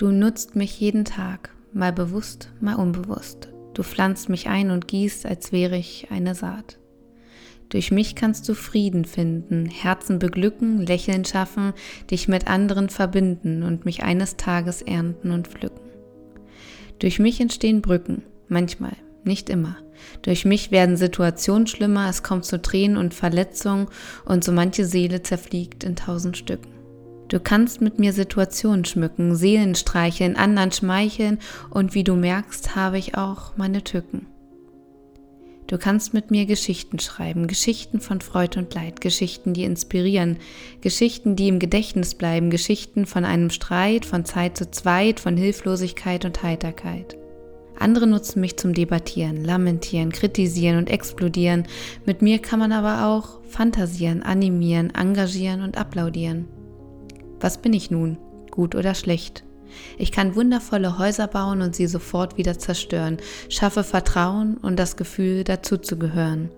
Du nutzt mich jeden Tag, mal bewusst, mal unbewusst. Du pflanzt mich ein und gießt, als wäre ich eine Saat. Durch mich kannst du Frieden finden, Herzen beglücken, Lächeln schaffen, dich mit anderen verbinden und mich eines Tages ernten und pflücken. Durch mich entstehen Brücken, manchmal, nicht immer. Durch mich werden Situationen schlimmer, es kommt zu Tränen und Verletzungen und so manche Seele zerfliegt in tausend Stücken. Du kannst mit mir Situationen schmücken, Seelen streicheln, anderen schmeicheln und wie du merkst, habe ich auch meine Tücken. Du kannst mit mir Geschichten schreiben, Geschichten von Freude und Leid, Geschichten, die inspirieren, Geschichten, die im Gedächtnis bleiben, Geschichten von einem Streit, von Zeit zu zweit, von Hilflosigkeit und Heiterkeit. Andere nutzen mich zum Debattieren, Lamentieren, Kritisieren und Explodieren. Mit mir kann man aber auch fantasieren, animieren, engagieren und applaudieren. Was bin ich nun, gut oder schlecht? Ich kann wundervolle Häuser bauen und sie sofort wieder zerstören, schaffe Vertrauen und das Gefühl, dazuzugehören.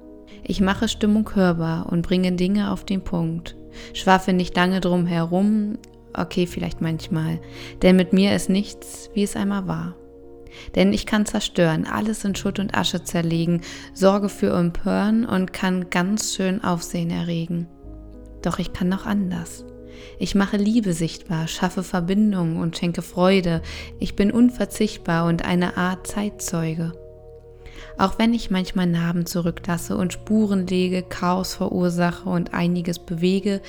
Ich mache Stimmung hörbar und bringe Dinge auf den Punkt. Schwaffe nicht lange drum herum, okay, vielleicht manchmal, denn mit mir ist nichts, wie es einmal war. Denn ich kann zerstören, alles in Schutt und Asche zerlegen, sorge für Empören und kann ganz schön Aufsehen erregen. Doch ich kann noch anders. Ich mache Liebe sichtbar, schaffe Verbindungen und schenke Freude. Ich bin unverzichtbar und eine Art Zeitzeuge. Auch wenn ich manchmal Narben zurücklasse und Spuren lege, Chaos verursache und einiges bewege,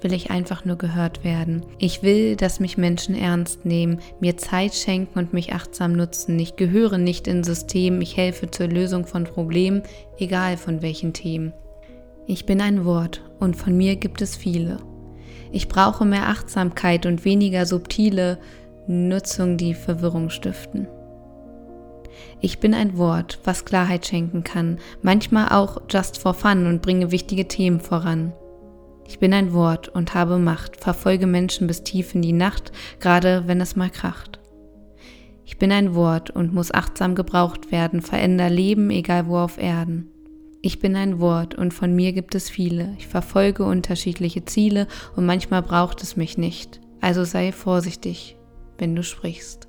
will ich einfach nur gehört werden. Ich will, dass mich Menschen ernst nehmen, mir Zeit schenken und mich achtsam nutzen. Ich gehöre nicht in System, ich helfe zur Lösung von Problemen, egal von welchen Themen. Ich bin ein Wort und von mir gibt es viele. Ich brauche mehr Achtsamkeit und weniger subtile Nutzung, die Verwirrung stiften. Ich bin ein Wort, was Klarheit schenken kann, manchmal auch just for fun und bringe wichtige Themen voran. Ich bin ein Wort und habe Macht, verfolge Menschen bis tief in die Nacht, gerade wenn es mal kracht. Ich bin ein Wort und muss achtsam gebraucht werden, veränder Leben, egal wo auf Erden. Ich bin ein Wort und von mir gibt es viele. Ich verfolge unterschiedliche Ziele und manchmal braucht es mich nicht. Also sei vorsichtig, wenn du sprichst.